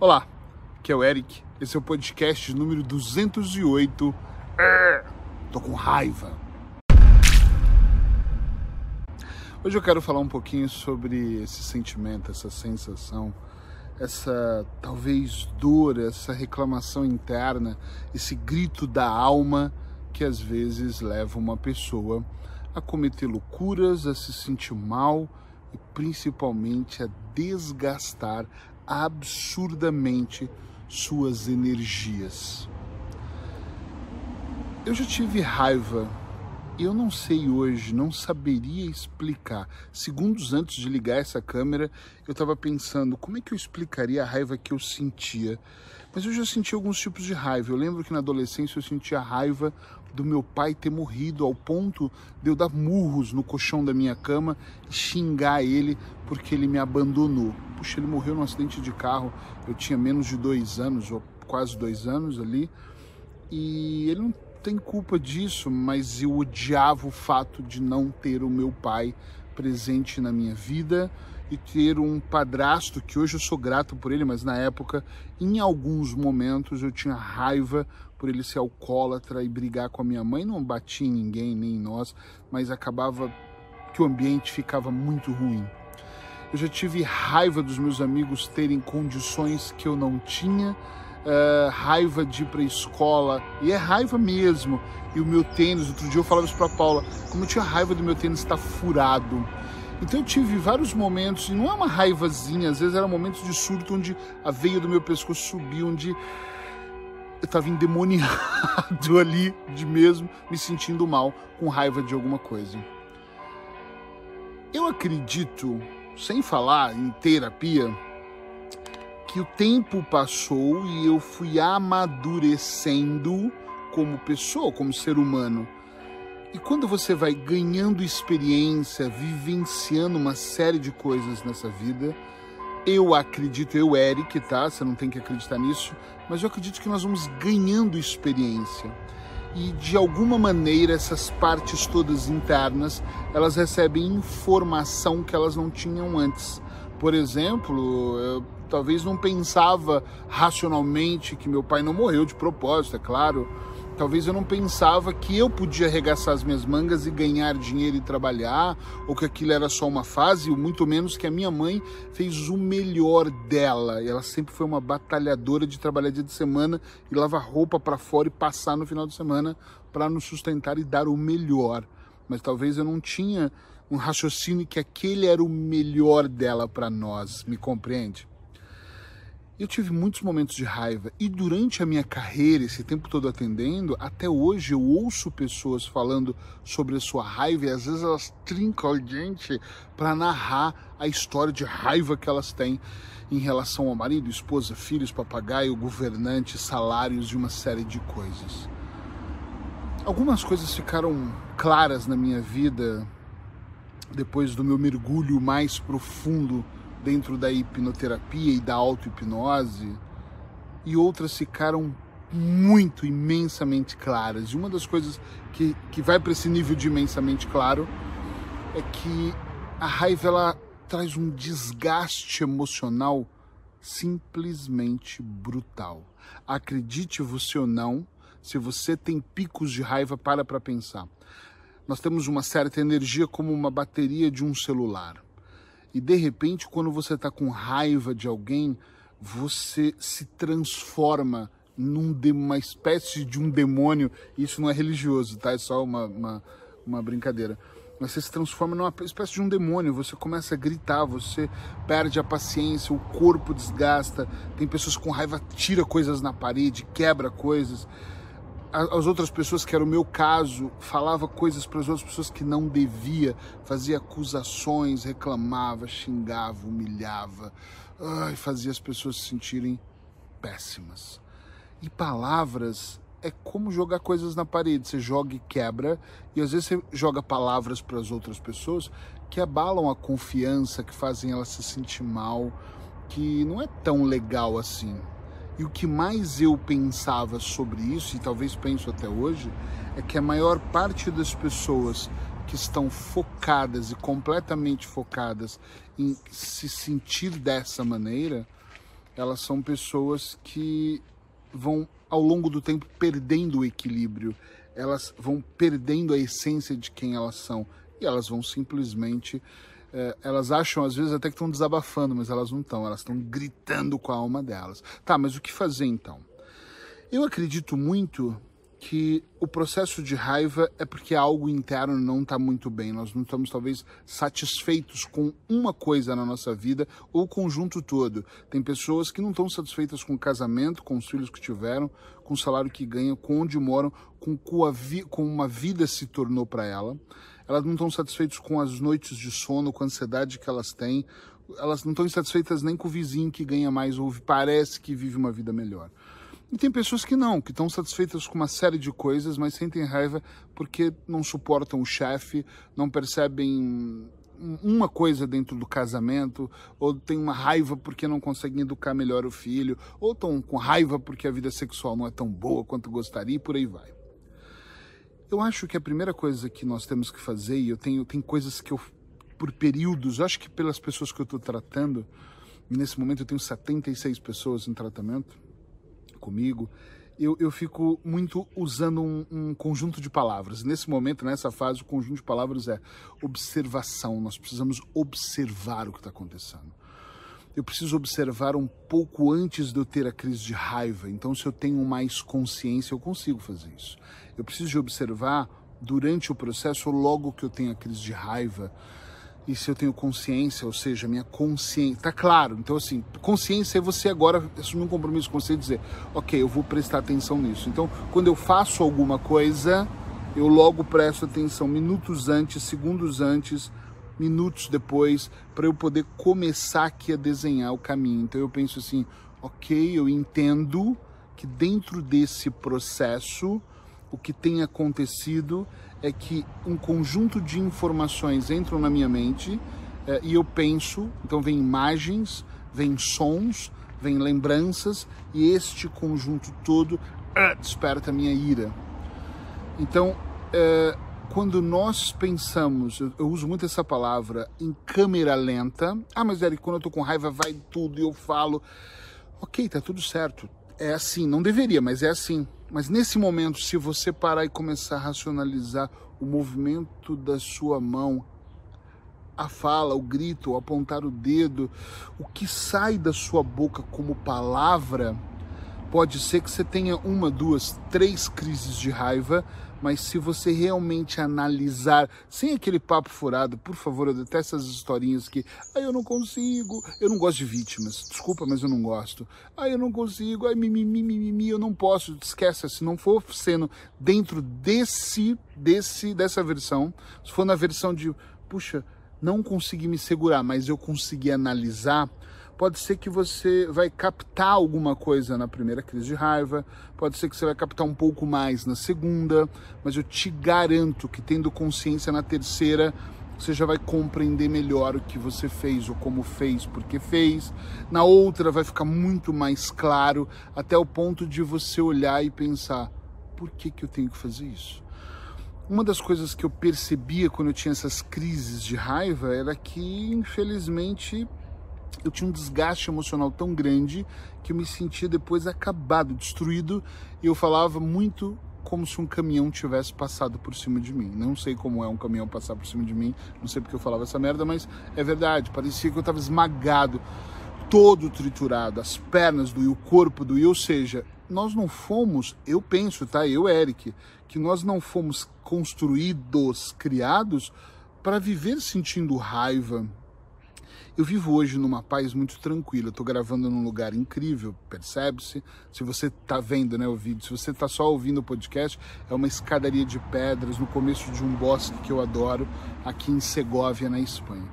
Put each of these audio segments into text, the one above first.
Olá, aqui é o Eric, esse é o podcast número 208. É, tô com raiva. Hoje eu quero falar um pouquinho sobre esse sentimento, essa sensação, essa talvez dor, essa reclamação interna, esse grito da alma que às vezes leva uma pessoa a cometer loucuras, a se sentir mal e principalmente a desgastar absurdamente suas energias. Eu já tive raiva eu não sei hoje, não saberia explicar. Segundos antes de ligar essa câmera, eu estava pensando como é que eu explicaria a raiva que eu sentia. Mas eu já senti alguns tipos de raiva. Eu lembro que na adolescência eu sentia raiva do meu pai ter morrido ao ponto de eu dar murros no colchão da minha cama e xingar ele porque ele me abandonou. Puxa, ele morreu num acidente de carro. Eu tinha menos de dois anos, ou quase dois anos ali, e ele não tem culpa disso, mas eu odiava o fato de não ter o meu pai presente na minha vida e ter um padrasto que hoje eu sou grato por ele, mas na época, em alguns momentos, eu tinha raiva por ele ser alcoólatra e brigar com a minha mãe. Não batia em ninguém, nem em nós, mas acabava que o ambiente ficava muito ruim. Eu já tive raiva dos meus amigos terem condições que eu não tinha, uh, raiva de ir para escola, e é raiva mesmo. E o meu tênis, outro dia eu falava isso para Paula, como eu tinha raiva do meu tênis estar furado então eu tive vários momentos, e não é uma raivazinha, às vezes eram momentos de surto onde a veia do meu pescoço subiu, onde eu estava endemoniado ali de mesmo, me sentindo mal, com raiva de alguma coisa. Eu acredito, sem falar em terapia, que o tempo passou e eu fui amadurecendo como pessoa, como ser humano. E quando você vai ganhando experiência, vivenciando uma série de coisas nessa vida, eu acredito, eu, Eric, tá? Você não tem que acreditar nisso, mas eu acredito que nós vamos ganhando experiência. E de alguma maneira essas partes todas internas, elas recebem informação que elas não tinham antes. Por exemplo, eu talvez não pensava racionalmente que meu pai não morreu de propósito, é claro Talvez eu não pensava que eu podia arregaçar as minhas mangas e ganhar dinheiro e trabalhar, ou que aquilo era só uma fase, ou muito menos que a minha mãe fez o melhor dela. E ela sempre foi uma batalhadora de trabalhar dia de semana e lavar roupa para fora e passar no final de semana para nos sustentar e dar o melhor. Mas talvez eu não tinha um raciocínio que aquele era o melhor dela para nós, me compreende? Eu tive muitos momentos de raiva e durante a minha carreira, esse tempo todo atendendo, até hoje eu ouço pessoas falando sobre a sua raiva e às vezes elas trincam a gente para narrar a história de raiva que elas têm em relação ao marido, esposa, filhos, papagaio, governante, salários e uma série de coisas. Algumas coisas ficaram claras na minha vida depois do meu mergulho mais profundo dentro da hipnoterapia e da auto-hipnose, e outras ficaram muito, imensamente claras. E uma das coisas que, que vai para esse nível de imensamente claro é que a raiva ela traz um desgaste emocional simplesmente brutal. Acredite você ou não, se você tem picos de raiva, para para pensar. Nós temos uma certa energia como uma bateria de um celular. E de repente, quando você está com raiva de alguém, você se transforma num uma espécie de um demônio. Isso não é religioso, tá? É só uma, uma, uma brincadeira. Mas você se transforma numa espécie de um demônio. Você começa a gritar, você perde a paciência, o corpo desgasta. Tem pessoas com raiva, tira coisas na parede, quebra coisas as outras pessoas, que era o meu caso, falava coisas para as outras pessoas que não devia, fazia acusações, reclamava, xingava, humilhava, ai, fazia as pessoas se sentirem péssimas. E palavras é como jogar coisas na parede, você joga e quebra, e às vezes você joga palavras para as outras pessoas que abalam a confiança, que fazem ela se sentir mal, que não é tão legal assim. E o que mais eu pensava sobre isso, e talvez penso até hoje, é que a maior parte das pessoas que estão focadas e completamente focadas em se sentir dessa maneira, elas são pessoas que vão ao longo do tempo perdendo o equilíbrio, elas vão perdendo a essência de quem elas são. E elas vão simplesmente é, elas acham às vezes até que estão desabafando, mas elas não estão, elas estão gritando com a alma delas. Tá, mas o que fazer então? Eu acredito muito que o processo de raiva é porque algo interno não está muito bem. Nós não estamos, talvez, satisfeitos com uma coisa na nossa vida ou o conjunto todo. Tem pessoas que não estão satisfeitas com o casamento, com os filhos que tiveram, com o salário que ganham, com onde moram, com, com uma vida se tornou para ela. Elas não estão satisfeitas com as noites de sono, com a ansiedade que elas têm. Elas não estão satisfeitas nem com o vizinho que ganha mais ou parece que vive uma vida melhor. E tem pessoas que não, que estão satisfeitas com uma série de coisas, mas sentem raiva porque não suportam o chefe, não percebem uma coisa dentro do casamento, ou tem uma raiva porque não conseguem educar melhor o filho, ou estão com raiva porque a vida sexual não é tão boa quanto gostaria e por aí vai. Eu acho que a primeira coisa que nós temos que fazer, e eu tenho tem coisas que eu por períodos, acho que pelas pessoas que eu estou tratando, nesse momento eu tenho 76 pessoas em tratamento, comigo, eu, eu fico muito usando um, um, conjunto de palavras. Nesse momento, nessa fase, o conjunto de palavras é observação. Nós precisamos observar o que está acontecendo. Eu preciso observar um pouco antes de eu ter a crise de raiva. Então, se eu tenho mais consciência, eu consigo fazer isso. Eu preciso de observar durante o processo, logo que eu tenho a crise de raiva, e se eu tenho consciência, ou seja, minha consciência, tá claro. Então, assim, consciência é você agora assumir um compromisso com você e dizer, ok, eu vou prestar atenção nisso. Então, quando eu faço alguma coisa, eu logo presto atenção minutos antes, segundos antes, minutos depois, para eu poder começar aqui a desenhar o caminho. Então, eu penso assim, ok, eu entendo que dentro desse processo, o que tem acontecido é que um conjunto de informações entram na minha mente é, e eu penso, então vem imagens, vem sons, vem lembranças e este conjunto todo é, desperta a minha ira. Então, é, quando nós pensamos, eu, eu, uso muito essa palavra, em câmera lenta, ah, mas Eric, quando eu tô com raiva vai tudo e eu falo, ok, tá tudo certo, é assim, não deveria, mas é assim. Mas nesse momento, se você parar e começar a racionalizar o movimento da sua mão, a fala, o grito, o apontar o dedo, o que sai da sua boca como palavra, pode ser que você tenha uma, duas, três crises de raiva mas se você realmente analisar, sem aquele papo furado, por favor, eu detesto essas historinhas que, ah, eu não consigo, eu não gosto de vítimas, desculpa, mas eu não gosto, ah, eu não consigo, ai, mimimi, mimimi, eu não posso, esquece, se não for sendo dentro desse, desse, dessa versão, se for na versão de, puxa, não consegui me segurar, mas eu consegui analisar, pode ser que você vai captar alguma coisa na primeira crise de raiva, pode ser que você vai captar um pouco mais na segunda, mas eu te garanto que tendo consciência na terceira, você já vai compreender melhor o que você fez ou como fez, porque fez. Na outra vai ficar muito mais claro, até o ponto de você olhar e pensar: por que, que eu tenho que fazer isso? Uma das coisas que eu percebia quando eu tinha essas crises de raiva era que, infelizmente, eu tinha um desgaste emocional tão grande que eu me sentia depois acabado, destruído, e eu falava muito como se um caminhão tivesse passado por cima de mim. Não sei como é um caminhão passar por cima de mim, não sei porque eu falava essa merda, mas é verdade, parecia que eu estava esmagado, todo triturado, as pernas do o corpo do ou seja, nós não fomos, eu penso, tá, eu, Eric, que nós não fomos construídos, criados para viver sentindo raiva, eu vivo hoje numa paz muito tranquila. Eu tô gravando num lugar incrível, percebe-se? Se você está vendo né, o vídeo, se você está só ouvindo o podcast, é uma escadaria de pedras no começo de um bosque que eu adoro, aqui em Segóvia, na Espanha.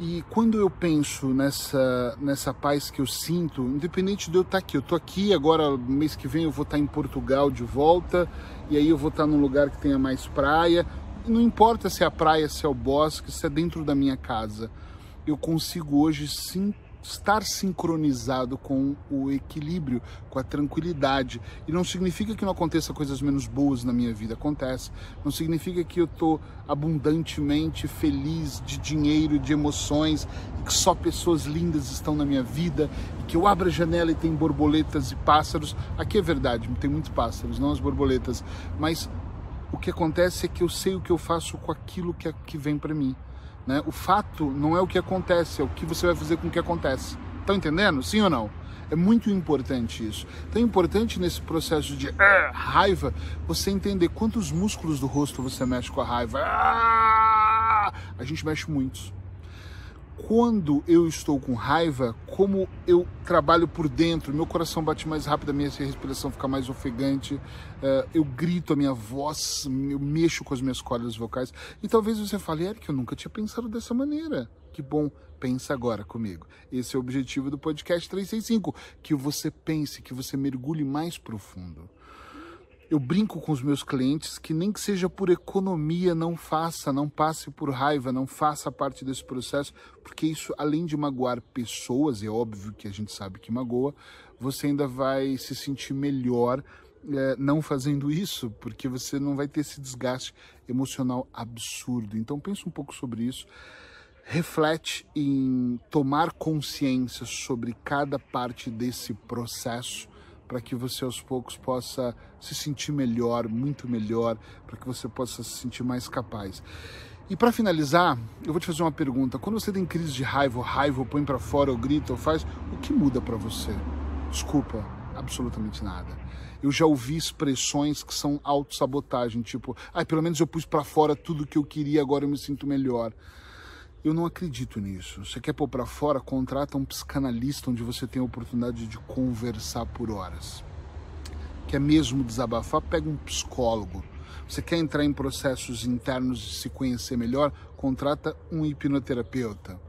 E quando eu penso nessa, nessa paz que eu sinto, independente de eu estar tá aqui, eu estou aqui agora, mês que vem eu vou estar tá em Portugal de volta, e aí eu vou estar tá num lugar que tenha mais praia. Não importa se é a praia, se é o bosque, se é dentro da minha casa eu consigo hoje sim estar sincronizado com o equilíbrio, com a tranquilidade. E não significa que não aconteça coisas menos boas na minha vida, acontece. Não significa que eu estou abundantemente feliz de dinheiro, de emoções, e que só pessoas lindas estão na minha vida, e que eu abro a janela e tem borboletas e pássaros. Aqui é verdade, tem muitos pássaros, não as borboletas, mas o que acontece é que eu sei o que eu faço com aquilo que, é, que vem para mim. Né? O fato não é o que acontece, é o que você vai fazer com o que acontece. Estão entendendo? Sim ou não? É muito importante isso. Então é importante nesse processo de uh, raiva você entender quantos músculos do rosto você mexe com a raiva. Ah! A gente mexe muitos quando eu estou com raiva, como eu trabalho por dentro, meu coração bate mais rápido, a minha respiração fica mais ofegante, uh, eu grito a minha voz, eu mexo com as minhas cordas vocais. E talvez você fale, Eric, eu nunca tinha pensado dessa maneira. Que bom, pensa agora comigo. Esse é o objetivo do podcast 365, que você pense, que você mergulhe mais profundo. Eu brinco com os meus clientes que nem que seja por economia, não faça, não passe por raiva, não faça parte desse processo, porque isso, além de magoar pessoas, é óbvio que a gente sabe que magoa, você ainda vai se sentir melhor é, não fazendo isso, porque você não vai ter esse desgaste emocional absurdo. Então pense um pouco sobre isso reflete em tomar consciência sobre cada parte desse processo para que você aos poucos possa se sentir melhor, muito melhor, para que você possa se sentir mais capaz. E para finalizar, eu vou te fazer uma pergunta. Quando você tem crise de raiva, ou raiva, ou põe para fora, ou grita, ou faz, o que muda para você? Desculpa, absolutamente nada. Eu já ouvi expressões que são autossabotagem, tipo, ah, pelo menos eu pus para fora tudo que eu queria, agora eu me sinto melhor. Eu não acredito nisso. Você quer pôr para fora, contrata um psicanalista onde você tem a oportunidade de conversar por horas. Quer mesmo desabafar? Pega um psicólogo. Você quer entrar em processos internos de se conhecer melhor? Contrata um hipnoterapeuta.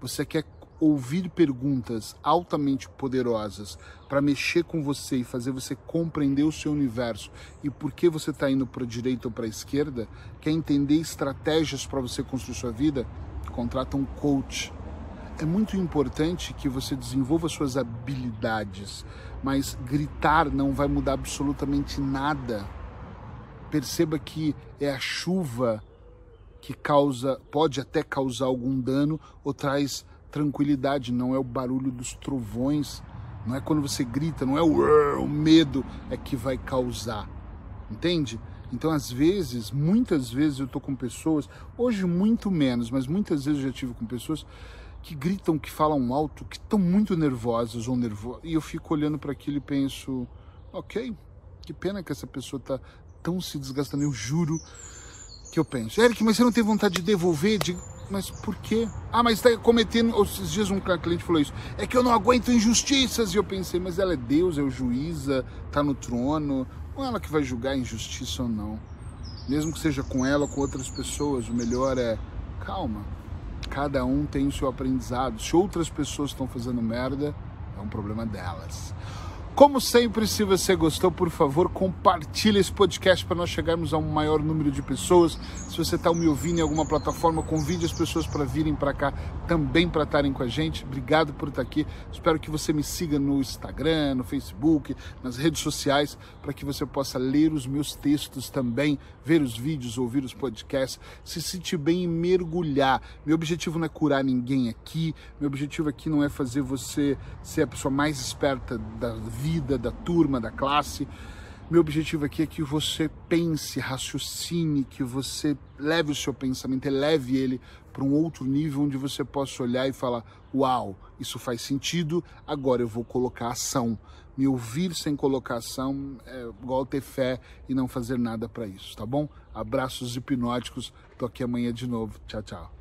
Você quer ouvir perguntas altamente poderosas para mexer com você e fazer você compreender o seu universo e por que você está indo para a direita ou para a esquerda? Quer entender estratégias para você construir sua vida? Contrata um coach. É muito importante que você desenvolva suas habilidades, mas gritar não vai mudar absolutamente nada. Perceba que é a chuva que causa, pode até causar algum dano ou traz tranquilidade, não é o barulho dos trovões, não é quando você grita, não é o, o medo é que vai causar. Entende? Então, às vezes, muitas vezes eu estou com pessoas, hoje muito menos, mas muitas vezes eu já tive com pessoas que gritam, que falam alto, que estão muito nervosas ou nervosas. E eu fico olhando para aquilo e penso, ok, que pena que essa pessoa está tão se desgastando. Eu juro que eu penso, Eric, mas você não tem vontade de devolver? De... Mas por quê? Ah, mas está cometendo. Esses dias um cliente falou isso. É que eu não aguento injustiças. E eu pensei, mas ela é Deus, é o juíza, está no trono. É ela que vai julgar injustiça ou não. Mesmo que seja com ela ou com outras pessoas, o melhor é calma. Cada um tem o seu aprendizado. Se outras pessoas estão fazendo merda, é um problema delas. Como sempre, se você gostou, por favor, compartilhe esse podcast para nós chegarmos a um maior número de pessoas. Se você está me ouvindo em alguma plataforma, convide as pessoas para virem para cá também para estarem com a gente. Obrigado por estar aqui. Espero que você me siga no Instagram, no Facebook, nas redes sociais, para que você possa ler os meus textos também, ver os vídeos, ouvir os podcasts, se sentir bem e mergulhar. Meu objetivo não é curar ninguém aqui. Meu objetivo aqui não é fazer você ser a pessoa mais esperta da vida vida, da turma, da classe. Meu objetivo aqui é que você pense, raciocine, que você leve o seu pensamento, eleve ele para um outro nível onde você possa olhar e falar: Uau, isso faz sentido, agora eu vou colocar ação. Me ouvir sem colocação é igual ter fé e não fazer nada para isso, tá bom? Abraços hipnóticos, tô aqui amanhã de novo. Tchau, tchau.